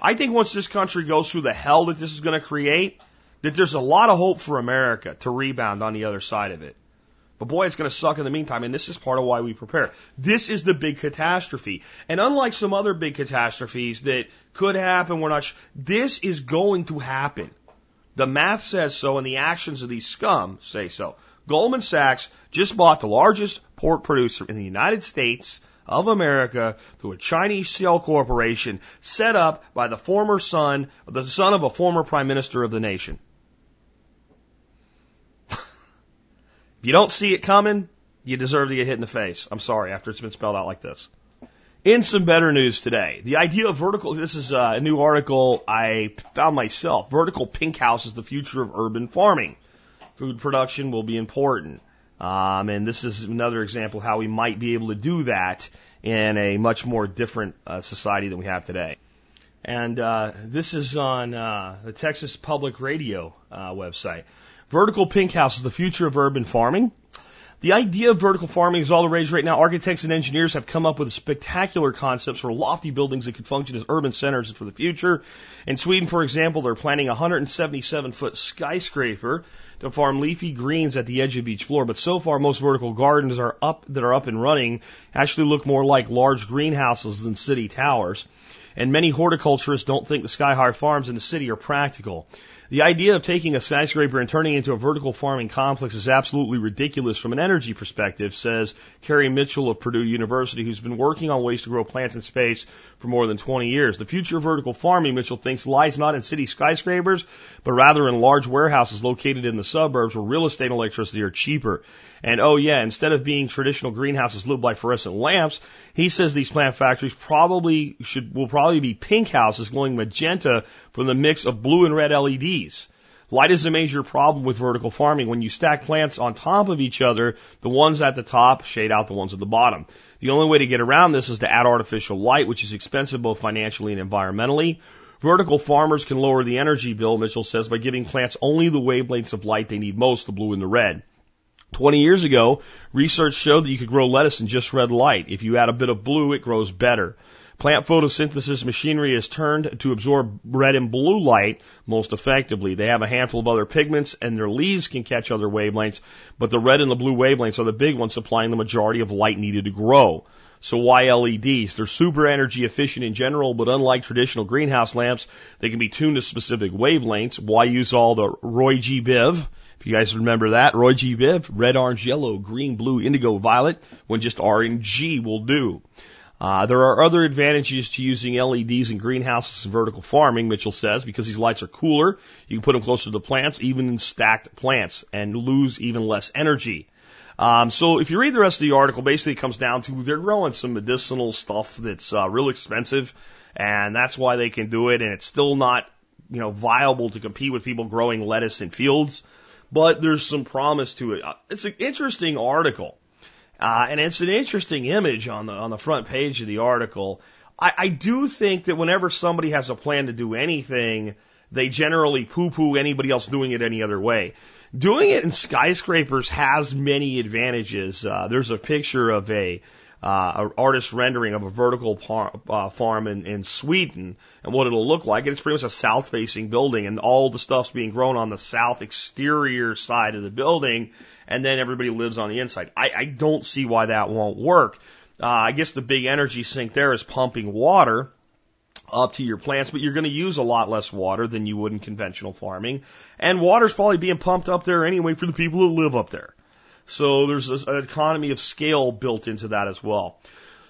I think once this country goes through the hell that this is going to create, that there's a lot of hope for America to rebound on the other side of it. But boy, it's going to suck in the meantime, and this is part of why we prepare. This is the big catastrophe. And unlike some other big catastrophes that could happen, we're not, this is going to happen. The math says so, and the actions of these scum say so. Goldman Sachs just bought the largest pork producer in the United States of America through a Chinese shell corporation set up by the former son, the son of a former prime minister of the nation. [LAUGHS] if you don't see it coming, you deserve to get hit in the face. I'm sorry, after it's been spelled out like this. In some better news today, the idea of vertical, this is uh, a new article I found myself. Vertical pink house is the future of urban farming food production will be important. Um, and this is another example how we might be able to do that in a much more different uh, society than we have today. And uh, this is on uh, the Texas Public Radio uh, website. Vertical pink house is the future of urban farming. The idea of vertical farming is all the rage right now. Architects and engineers have come up with spectacular concepts for lofty buildings that could function as urban centers for the future. In Sweden, for example, they're planning a 177 foot skyscraper to farm leafy greens at the edge of each floor. But so far, most vertical gardens are up that are up and running actually look more like large greenhouses than city towers. And many horticulturists don't think the sky high farms in the city are practical. The idea of taking a skyscraper and turning it into a vertical farming complex is absolutely ridiculous from an energy perspective, says Cary Mitchell of Purdue University, who's been working on ways to grow plants in space for more than 20 years. The future of vertical farming, Mitchell thinks, lies not in city skyscrapers, but rather in large warehouses located in the suburbs where real estate and electricity are cheaper. And oh yeah, instead of being traditional greenhouses lit by fluorescent lamps, he says these plant factories probably should, will probably be pink houses glowing magenta from the mix of blue and red LEDs. Light is a major problem with vertical farming. When you stack plants on top of each other, the ones at the top shade out the ones at the bottom. The only way to get around this is to add artificial light, which is expensive both financially and environmentally. Vertical farmers can lower the energy bill, Mitchell says, by giving plants only the wavelengths of light they need most, the blue and the red. 20 years ago, research showed that you could grow lettuce in just red light. If you add a bit of blue, it grows better. Plant photosynthesis machinery is turned to absorb red and blue light most effectively. They have a handful of other pigments and their leaves can catch other wavelengths, but the red and the blue wavelengths are the big ones supplying the majority of light needed to grow. So why LEDs? They're super energy efficient in general, but unlike traditional greenhouse lamps, they can be tuned to specific wavelengths. Why use all the Roy G. Biv? If you guys remember that, Roy G. Biv, red, orange, yellow, green, blue, indigo, violet, when just R and G will do. Uh, there are other advantages to using LEDs in greenhouses and vertical farming, Mitchell says, because these lights are cooler. You can put them closer to the plants, even in stacked plants, and lose even less energy. Um, so if you read the rest of the article, basically it comes down to they're growing some medicinal stuff that's uh, real expensive, and that's why they can do it. And it's still not, you know, viable to compete with people growing lettuce in fields, but there's some promise to it. Uh, it's an interesting article. Uh, and it's an interesting image on the on the front page of the article. I, I do think that whenever somebody has a plan to do anything, they generally poo-poo anybody else doing it any other way. Doing it in skyscrapers has many advantages. Uh, there's a picture of a uh, artist rendering of a vertical par, uh, farm in, in Sweden and what it'll look like. It's pretty much a south facing building and all the stuff's being grown on the south exterior side of the building and then everybody lives on the inside. I, I don't see why that won't work. Uh, I guess the big energy sink there is pumping water up to your plants, but you're going to use a lot less water than you would in conventional farming. And water's probably being pumped up there anyway for the people who live up there. So there's an economy of scale built into that as well.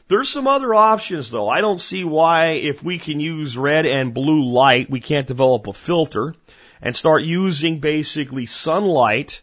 There's some other options though. I don't see why if we can use red and blue light, we can't develop a filter and start using basically sunlight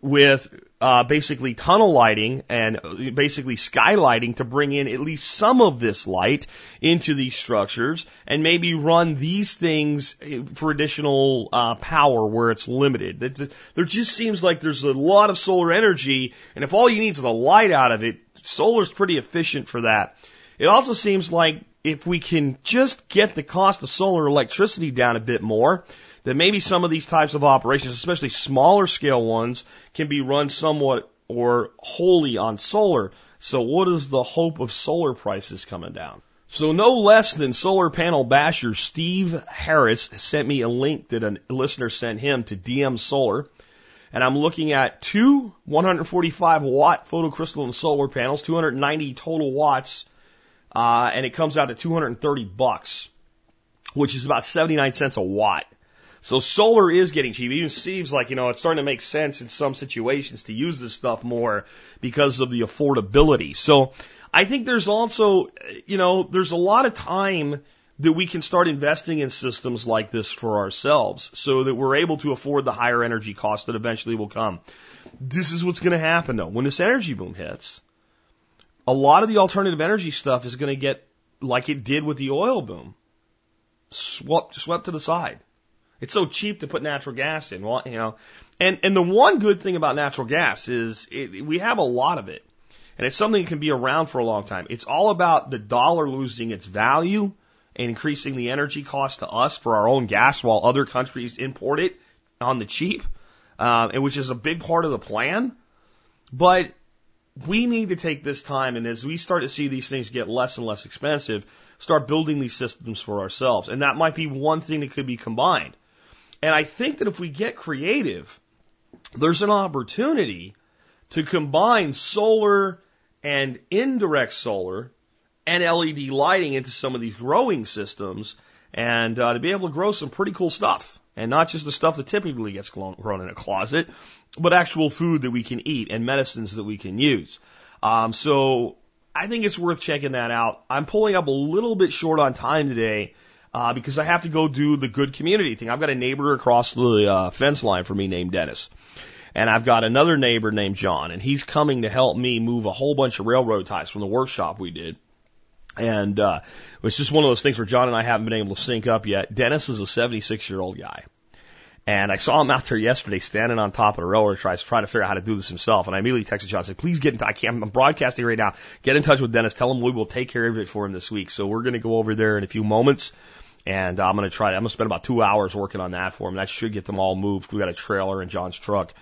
with uh, basically tunnel lighting and basically skylighting to bring in at least some of this light into these structures and maybe run these things for additional uh, power where it's limited. That there just seems like there's a lot of solar energy, and if all you need is the light out of it, solar's pretty efficient for that. It also seems like if we can just get the cost of solar electricity down a bit more, then maybe some of these types of operations, especially smaller scale ones, can be run somewhat or wholly on solar. So what is the hope of solar prices coming down? So no less than solar panel basher Steve Harris sent me a link that a listener sent him to DM Solar. And I'm looking at two 145 watt photocrystalline solar panels, 290 total watts, uh, and it comes out to 230 bucks, which is about 79 cents a watt. So solar is getting cheap. Even Steve's like, you know, it's starting to make sense in some situations to use this stuff more because of the affordability. So I think there's also, you know, there's a lot of time that we can start investing in systems like this for ourselves so that we're able to afford the higher energy costs that eventually will come. This is what's going to happen though. When this energy boom hits, a lot of the alternative energy stuff is going to get like it did with the oil boom, swept, swept to the side. It's so cheap to put natural gas in, Well, you know. And and the one good thing about natural gas is it, we have a lot of it, and it's something that can be around for a long time. It's all about the dollar losing its value and increasing the energy cost to us for our own gas, while other countries import it on the cheap, uh, and which is a big part of the plan. But we need to take this time, and as we start to see these things get less and less expensive, start building these systems for ourselves. And that might be one thing that could be combined. And I think that if we get creative, there's an opportunity to combine solar and indirect solar and LED lighting into some of these growing systems and uh, to be able to grow some pretty cool stuff. And not just the stuff that typically gets grown in a closet, but actual food that we can eat and medicines that we can use. Um, so I think it's worth checking that out. I'm pulling up a little bit short on time today uh, because I have to go do the good community thing. I've got a neighbor across the uh, fence line for me named Dennis. And I've got another neighbor named John, and he's coming to help me move a whole bunch of railroad ties from the workshop we did. And uh, it's just one of those things where John and I haven't been able to sync up yet. Dennis is a 76 year old guy. And I saw him out there yesterday standing on top of the ties trying to figure out how to do this himself. And I immediately texted John and said, please get in touch. I'm broadcasting right now. Get in touch with Dennis. Tell him we will take care of it for him this week. So we're going to go over there in a few moments And I'm going to try, I'm going to spend about two hours working on that for him. That should get them all moved. We've got a trailer in John's truck.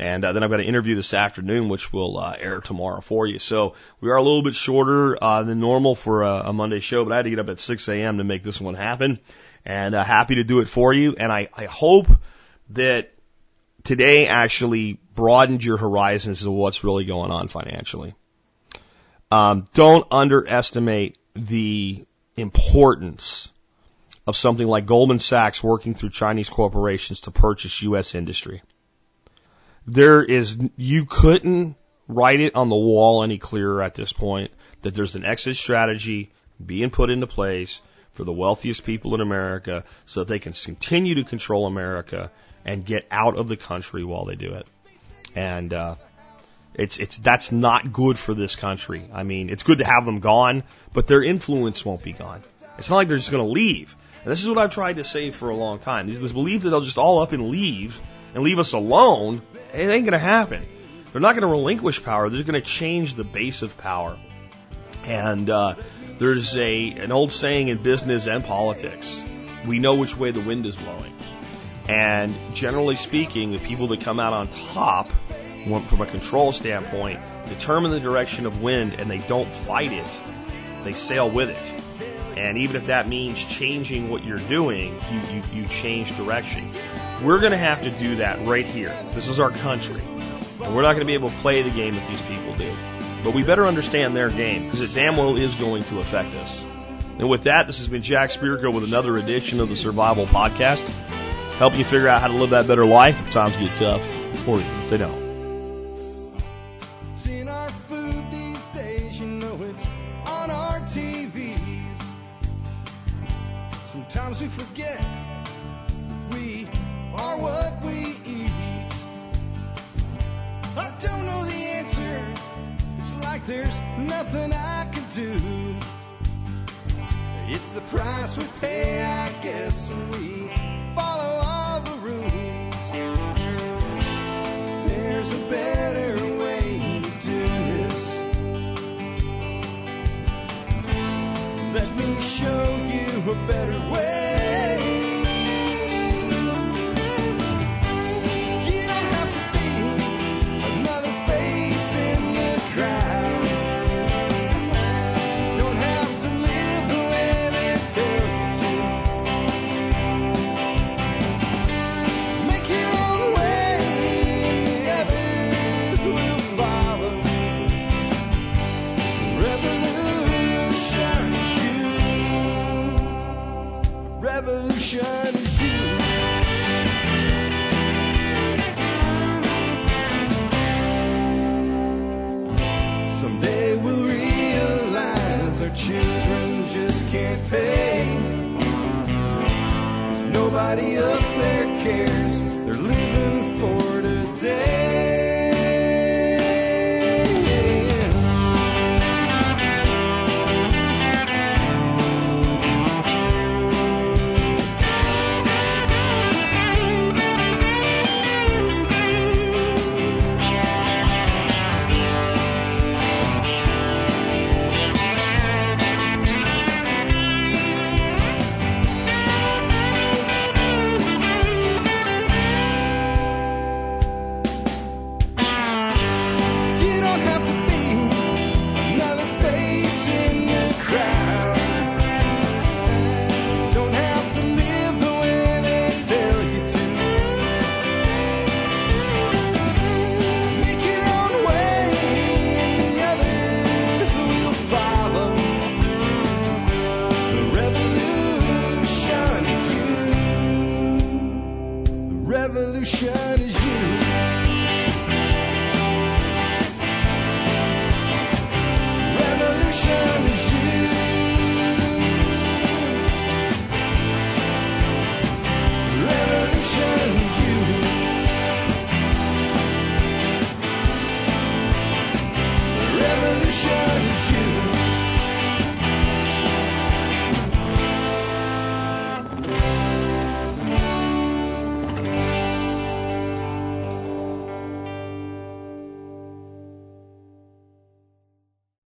And uh, then I've got an interview this afternoon, which will uh, air tomorrow for you. So we are a little bit shorter uh, than normal for a, a Monday show, but I had to get up at 6 a.m. to make this one happen. And uh, happy to do it for you. And I, I hope that today actually broadened your horizons of what's really going on financially. Um, don't underestimate the importance of something like Goldman Sachs working through Chinese corporations to purchase U.S. industry. There is, you couldn't write it on the wall any clearer at this point that there's an exit strategy being put into place for the wealthiest people in America so that they can continue to control America and get out of the country while they do it. And, uh, it's, it's, that's not good for this country. I mean, it's good to have them gone, but their influence won't be gone. It's not like they're just going to leave. And this is what I've tried to say for a long time. This belief that they'll just all up and leave and leave us alone, it ain't going to happen. They're not going to relinquish power. They're going to change the base of power. And uh, there's a an old saying in business and politics: we know which way the wind is blowing. And generally speaking, the people that come out on top, from a control standpoint, determine the direction of wind, and they don't fight it. They sail with it. And even if that means changing what you're doing, you, you, you change direction. We're going to have to do that right here. This is our country. And we're not going to be able to play the game that these people do. But we better understand their game because it damn well is going to affect us. And with that, this has been Jack Spirko with another edition of the Survival Podcast, helping you figure out how to live that better life if times get tough or if they don't. Price we pay, I guess, we follow all the rules. There's a better way to do this. Let me show you a better 'Cause nobody up there